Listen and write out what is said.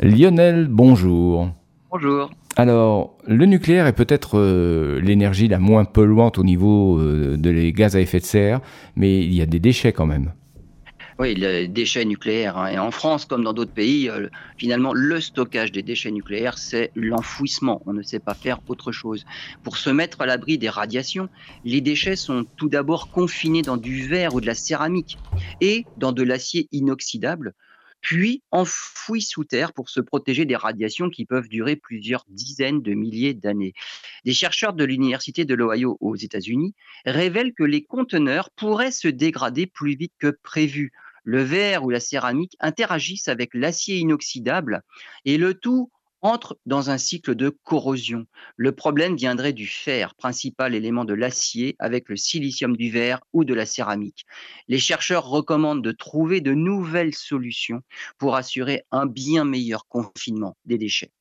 Lionel, bonjour. Bonjour. Alors, le nucléaire est peut-être euh, l'énergie la moins polluante au niveau euh, des gaz à effet de serre, mais il y a des déchets quand même. Oui, les déchets nucléaires. Hein. Et en France, comme dans d'autres pays, euh, finalement, le stockage des déchets nucléaires, c'est l'enfouissement. On ne sait pas faire autre chose. Pour se mettre à l'abri des radiations, les déchets sont tout d'abord confinés dans du verre ou de la céramique et dans de l'acier inoxydable puis enfouis sous terre pour se protéger des radiations qui peuvent durer plusieurs dizaines de milliers d'années. Des chercheurs de l'Université de l'Ohio aux États-Unis révèlent que les conteneurs pourraient se dégrader plus vite que prévu. Le verre ou la céramique interagissent avec l'acier inoxydable et le tout entre dans un cycle de corrosion. Le problème viendrait du fer, principal élément de l'acier, avec le silicium du verre ou de la céramique. Les chercheurs recommandent de trouver de nouvelles solutions pour assurer un bien meilleur confinement des déchets.